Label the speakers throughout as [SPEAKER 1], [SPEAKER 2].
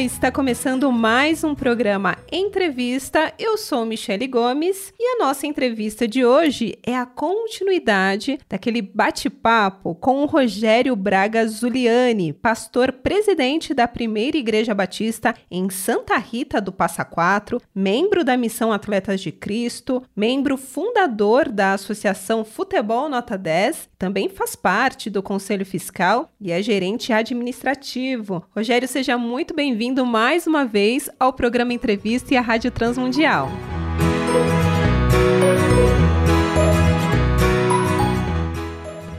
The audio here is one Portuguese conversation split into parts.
[SPEAKER 1] Está começando mais um programa Entrevista. Eu sou Michele Gomes e a nossa entrevista de hoje é a continuidade daquele bate-papo com o Rogério Braga Zuliani, pastor presidente da Primeira Igreja Batista em Santa Rita do Passa Quatro, membro da Missão Atletas de Cristo, membro fundador da Associação Futebol Nota 10, também faz parte do Conselho Fiscal e é gerente administrativo. Rogério, seja muito muito bem-vindo mais uma vez ao programa Entrevista e à Rádio Transmundial.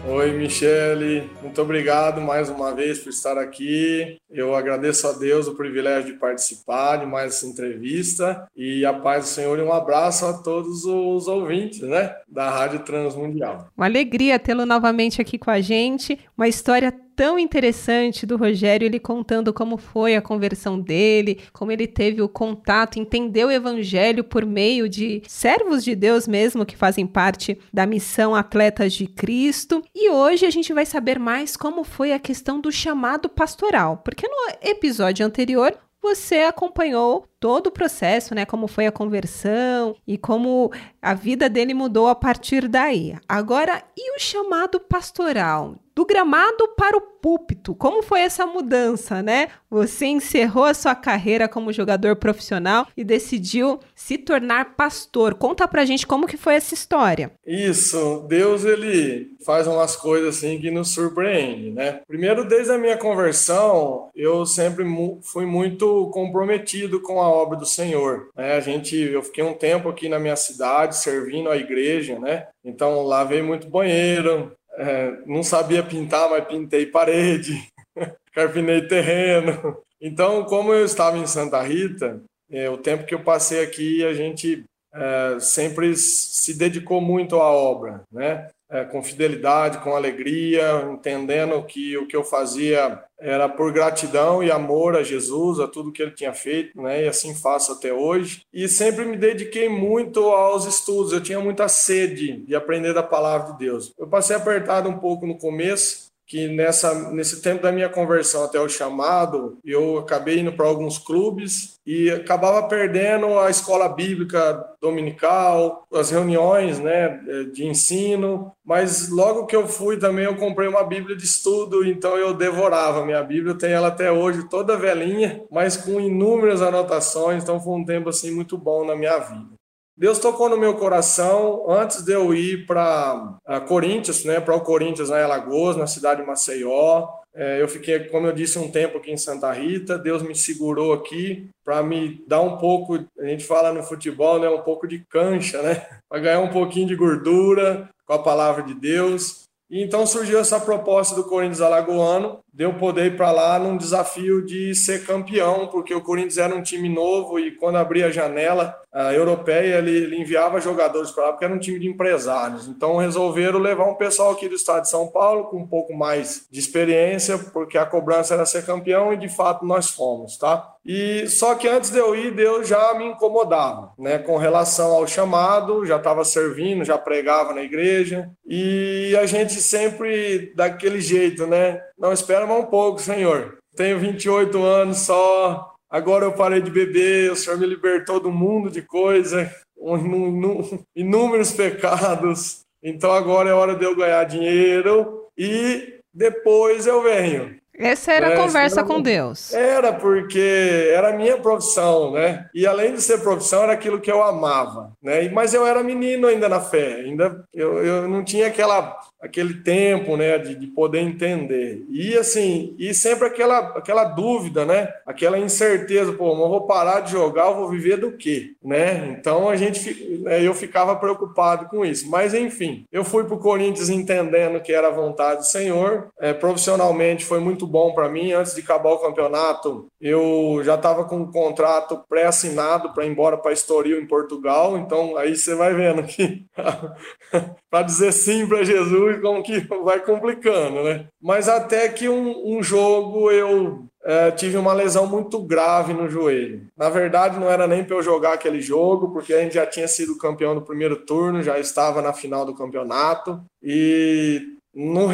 [SPEAKER 2] Oi, Michele, muito obrigado mais uma vez por estar aqui. Eu agradeço a Deus o privilégio de participar de mais essa entrevista e a paz do Senhor e um abraço a todos os ouvintes, né, da Rádio Transmundial.
[SPEAKER 1] Uma alegria tê-lo novamente aqui com a gente. Uma história tão interessante do Rogério, ele contando como foi a conversão dele, como ele teve o contato, entendeu o evangelho por meio de servos de Deus mesmo que fazem parte da missão Atletas de Cristo. E hoje a gente vai saber mais como foi a questão do chamado pastoral, porque no episódio anterior você acompanhou todo o processo, né? Como foi a conversão e como a vida dele mudou a partir daí. Agora, e o chamado pastoral? Do gramado para o púlpito, como foi essa mudança, né? Você encerrou a sua carreira como jogador profissional e decidiu se tornar pastor. Conta pra gente como que foi essa história.
[SPEAKER 2] Isso, Deus ele faz umas coisas assim que nos surpreende, né? Primeiro, desde a minha conversão, eu sempre fui muito comprometido com a a obra do Senhor. Né? A gente, eu fiquei um tempo aqui na minha cidade servindo a igreja, né? Então lavei muito banheiro, é, não sabia pintar, mas pintei parede, carpinei terreno. Então, como eu estava em Santa Rita, é, o tempo que eu passei aqui, a gente é, sempre se dedicou muito à obra, né? É, com fidelidade, com alegria, entendendo que o que eu fazia era por gratidão e amor a Jesus, a tudo que ele tinha feito, né? E assim faço até hoje. E sempre me dediquei muito aos estudos. Eu tinha muita sede de aprender da palavra de Deus. Eu passei apertado um pouco no começo, que nessa, nesse tempo da minha conversão até o chamado, eu acabei indo para alguns clubes e acabava perdendo a escola bíblica dominical, as reuniões né, de ensino, mas logo que eu fui também eu comprei uma bíblia de estudo, então eu devorava minha bíblia, eu tenho ela até hoje toda velhinha, mas com inúmeras anotações, então foi um tempo assim muito bom na minha vida. Deus tocou no meu coração antes de eu ir para Corinthians, né, para o Corinthians na Alagoas, na cidade de Maceió. É, eu fiquei, como eu disse, um tempo aqui em Santa Rita. Deus me segurou aqui para me dar um pouco, a gente fala no futebol, né, um pouco de cancha, né, para ganhar um pouquinho de gordura com a palavra de Deus. E então surgiu essa proposta do Corinthians Alagoano de eu poder ir para lá num desafio de ser campeão, porque o Corinthians era um time novo e quando abria a janela a europeia, ele, ele enviava jogadores para lá, porque era um time de empresários. Então resolveram levar um pessoal aqui do estado de São Paulo com um pouco mais de experiência, porque a cobrança era ser campeão e de fato nós fomos, tá? E só que antes de eu ir, Deus já me incomodava, né, com relação ao chamado, já estava servindo, já pregava na igreja, e a gente sempre daquele jeito, né? Não espera mais um pouco, Senhor. Tenho 28 anos só, agora eu parei de beber, o Senhor me libertou do mundo de coisa, inúmeros pecados. Então agora é hora de eu ganhar dinheiro e depois eu venho.
[SPEAKER 1] Essa era a é, conversa era, com Deus.
[SPEAKER 2] Era porque era a minha profissão, né? E além de ser profissão, era aquilo que eu amava, né? Mas eu era menino ainda na fé, ainda eu, eu não tinha aquela aquele tempo, né, de, de, poder entender. E assim, e sempre aquela aquela dúvida, né? Aquela incerteza, pô, eu vou parar de jogar, eu vou viver do quê, né? Então a gente né, eu ficava preocupado com isso. Mas enfim, eu fui pro Corinthians entendendo que era a vontade do Senhor. É, profissionalmente foi muito bom para mim. Antes de acabar o campeonato, eu já estava com um contrato pré-assinado para ir embora para Estoril, em Portugal. Então, aí você vai vendo que para dizer sim para Jesus, como que vai complicando, né? Mas até que um, um jogo eu é, tive uma lesão muito grave no joelho. Na verdade, não era nem para eu jogar aquele jogo, porque a gente já tinha sido campeão do primeiro turno, já estava na final do campeonato. E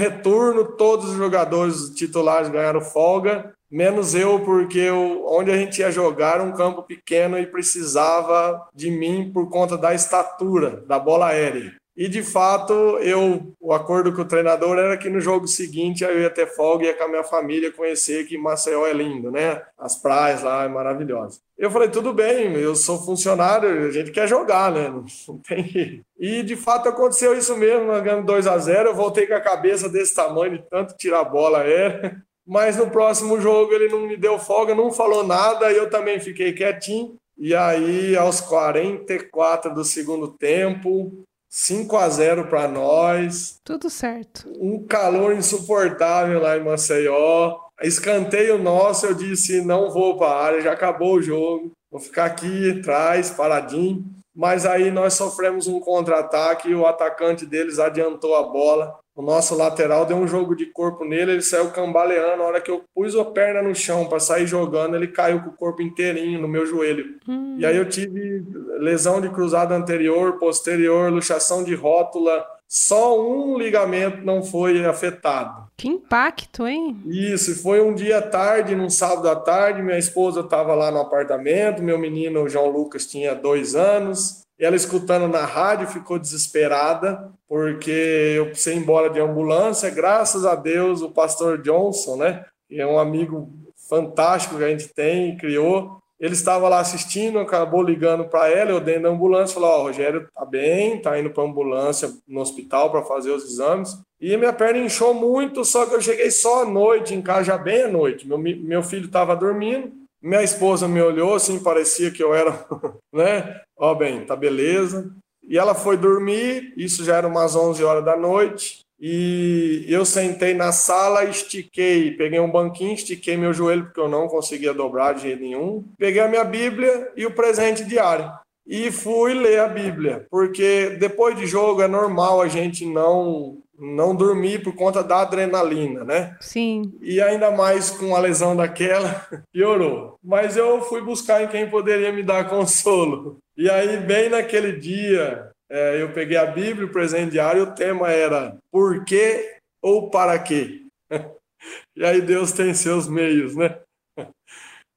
[SPEAKER 2] retorno, todos os jogadores titulares ganharam folga, menos eu, porque eu, onde a gente ia jogar era um campo pequeno e precisava de mim por conta da estatura da bola aérea. E de fato, eu o acordo com o treinador era que no jogo seguinte eu ia ter folga e ia com a minha família conhecer que Maceió é lindo, né? As praias lá é maravilhosa. Eu falei, tudo bem, eu sou funcionário, a gente quer jogar, né? Não tem. E de fato aconteceu isso mesmo, nós ganhamos 2 a 0 eu voltei com a cabeça desse tamanho de tanto tirar a bola é. Mas no próximo jogo ele não me deu folga, não falou nada, eu também fiquei quietinho. E aí, aos 44 do segundo tempo, 5 a 0 para nós.
[SPEAKER 1] Tudo certo.
[SPEAKER 2] Um calor insuportável lá em Maceió. Escanteio nosso, eu disse: não vou para a área, já acabou o jogo. Vou ficar aqui atrás, paradinho. Mas aí nós sofremos um contra-ataque e o atacante deles adiantou a bola o nosso lateral deu um jogo de corpo nele, ele saiu cambaleando. Na hora que eu pus a perna no chão para sair jogando, ele caiu com o corpo inteirinho no meu joelho. Hum. E aí eu tive lesão de cruzado anterior, posterior, luxação de rótula. Só um ligamento não foi afetado.
[SPEAKER 1] Que impacto, hein?
[SPEAKER 2] Isso, foi um dia tarde, num sábado à tarde. Minha esposa estava lá no apartamento, meu menino João Lucas tinha dois anos. Ela escutando na rádio ficou desesperada porque eu precisei ir embora de ambulância. Graças a Deus, o pastor Johnson, né, é um amigo fantástico que a gente tem, criou, ele estava lá assistindo, acabou ligando para ela, eu dentro da ambulância, falou: Ó, oh, Rogério tá bem, tá indo para ambulância no hospital para fazer os exames. E minha perna inchou muito, só que eu cheguei só à noite, em casa já bem à noite. Meu, meu filho estava dormindo, minha esposa me olhou assim, parecia que eu era, né? Ó, oh, bem, tá beleza. E ela foi dormir, isso já era umas 11 horas da noite. E eu sentei na sala, estiquei, peguei um banquinho, estiquei meu joelho porque eu não conseguia dobrar de jeito nenhum. Peguei a minha Bíblia e o presente diário. E fui ler a Bíblia, porque depois de jogo é normal a gente não não dormir por conta da adrenalina, né?
[SPEAKER 1] Sim.
[SPEAKER 2] E ainda mais com a lesão daquela, piorou. Mas eu fui buscar em quem poderia me dar consolo. E aí, bem naquele dia, é, eu peguei a Bíblia, o presente diário, o tema era por quê ou para quê? E aí Deus tem seus meios, né?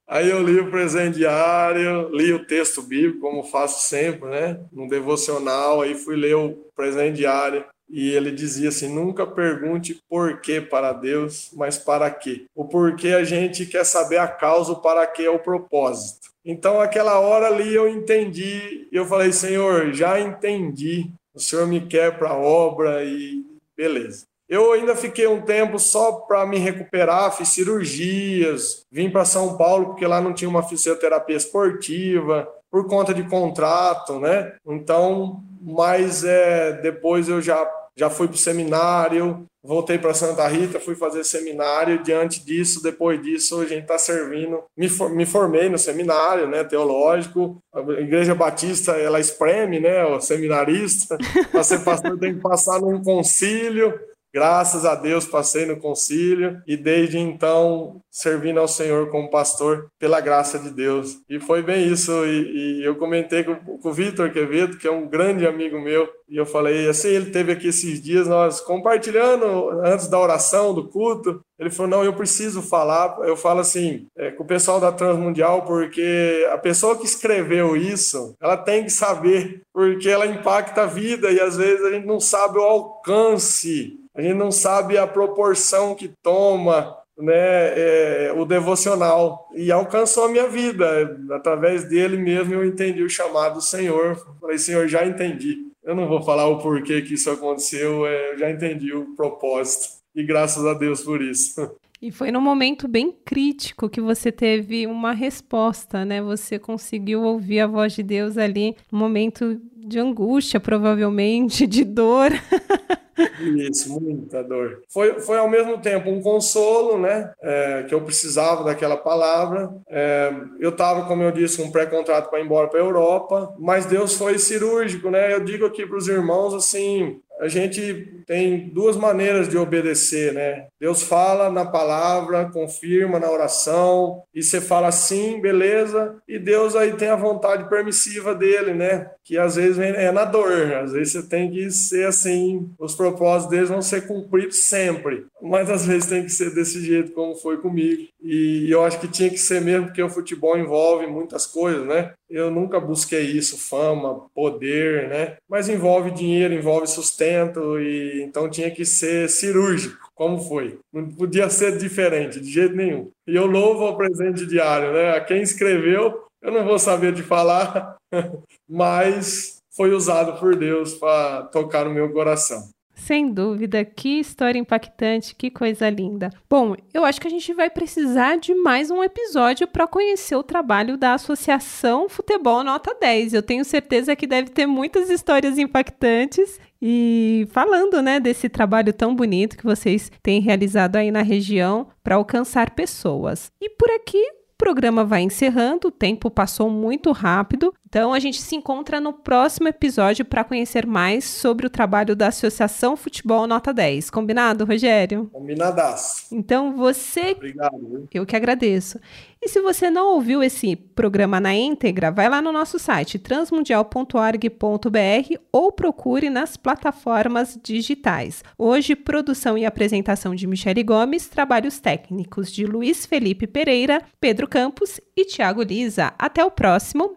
[SPEAKER 2] Aí eu li o presente diário, li o texto bíblico, como faço sempre, né? No devocional, aí fui ler o presente diário e ele dizia assim: nunca pergunte por que para Deus, mas para quê. O porquê a gente quer saber a causa, o para que é o propósito. Então, aquela hora ali eu entendi, eu falei: Senhor, já entendi, o Senhor me quer para a obra e beleza. Eu ainda fiquei um tempo só para me recuperar, fiz cirurgias, vim para São Paulo porque lá não tinha uma fisioterapia esportiva, por conta de contrato, né? Então, mas é, depois eu já, já fui para o seminário, voltei para Santa Rita, fui fazer seminário. Diante disso, depois disso, a gente está servindo. Me, for, me formei no seminário, né, teológico. A Igreja Batista, ela espreme, né, o seminarista. Para ser pastor, tem que passar num concílio. Graças a Deus passei no concílio e desde então servindo ao Senhor como pastor pela graça de Deus. E foi bem isso. E, e eu comentei com, com o Vitor Quevedo, que é um grande amigo meu, e eu falei assim: ele teve aqui esses dias, nós compartilhando antes da oração, do culto. Ele falou: não, eu preciso falar. Eu falo assim, é, com o pessoal da Transmundial, porque a pessoa que escreveu isso, ela tem que saber, porque ela impacta a vida e às vezes a gente não sabe o alcance a gente não sabe a proporção que toma né, é, o devocional. E alcançou a minha vida. Através dele mesmo eu entendi o chamado do Senhor. Falei, Senhor, já entendi. Eu não vou falar o porquê que isso aconteceu, é, eu já entendi o propósito. E graças a Deus por isso.
[SPEAKER 1] E foi num momento bem crítico que você teve uma resposta, né? Você conseguiu ouvir a voz de Deus ali, um momento de angústia, provavelmente, de dor.
[SPEAKER 2] Isso, muita dor. Foi, foi ao mesmo tempo um consolo, né? É, que eu precisava daquela palavra. É, eu estava, como eu disse, um pré-contrato para ir embora para a Europa, mas Deus foi cirúrgico, né? Eu digo aqui para os irmãos assim: a gente tem duas maneiras de obedecer, né? Deus fala na palavra, confirma na oração, e você fala sim, beleza, e Deus aí tem a vontade permissiva dele, né? Que às vezes é na dor, às vezes você tem que ser assim, os propósitos deles vão ser cumpridos sempre, mas às vezes tem que ser desse jeito como foi comigo. E eu acho que tinha que ser mesmo, porque o futebol envolve muitas coisas, né? Eu nunca busquei isso, fama, poder, né? Mas envolve dinheiro, envolve sustento, e então tinha que ser cirúrgico, como foi. Não podia ser diferente, de jeito nenhum. E eu louvo ao presente diário, né? A quem escreveu, eu não vou saber de falar, mas foi usado por Deus para tocar no meu coração.
[SPEAKER 1] Sem dúvida, que história impactante, que coisa linda. Bom, eu acho que a gente vai precisar de mais um episódio para conhecer o trabalho da Associação Futebol Nota 10. Eu tenho certeza que deve ter muitas histórias impactantes e falando, né, desse trabalho tão bonito que vocês têm realizado aí na região para alcançar pessoas. E por aqui o programa vai encerrando, o tempo passou muito rápido, então a gente se encontra no próximo episódio para conhecer mais sobre o trabalho da Associação Futebol Nota 10. Combinado, Rogério?
[SPEAKER 2] Combinadaço.
[SPEAKER 1] Então você.
[SPEAKER 2] Obrigado.
[SPEAKER 1] Eu que agradeço. E se você não ouviu esse programa na íntegra, vai lá no nosso site transmundial.org.br ou procure nas plataformas digitais. Hoje, produção e apresentação de Michele Gomes, trabalhos técnicos de Luiz Felipe Pereira, Pedro Campos e Tiago Lisa. Até o próximo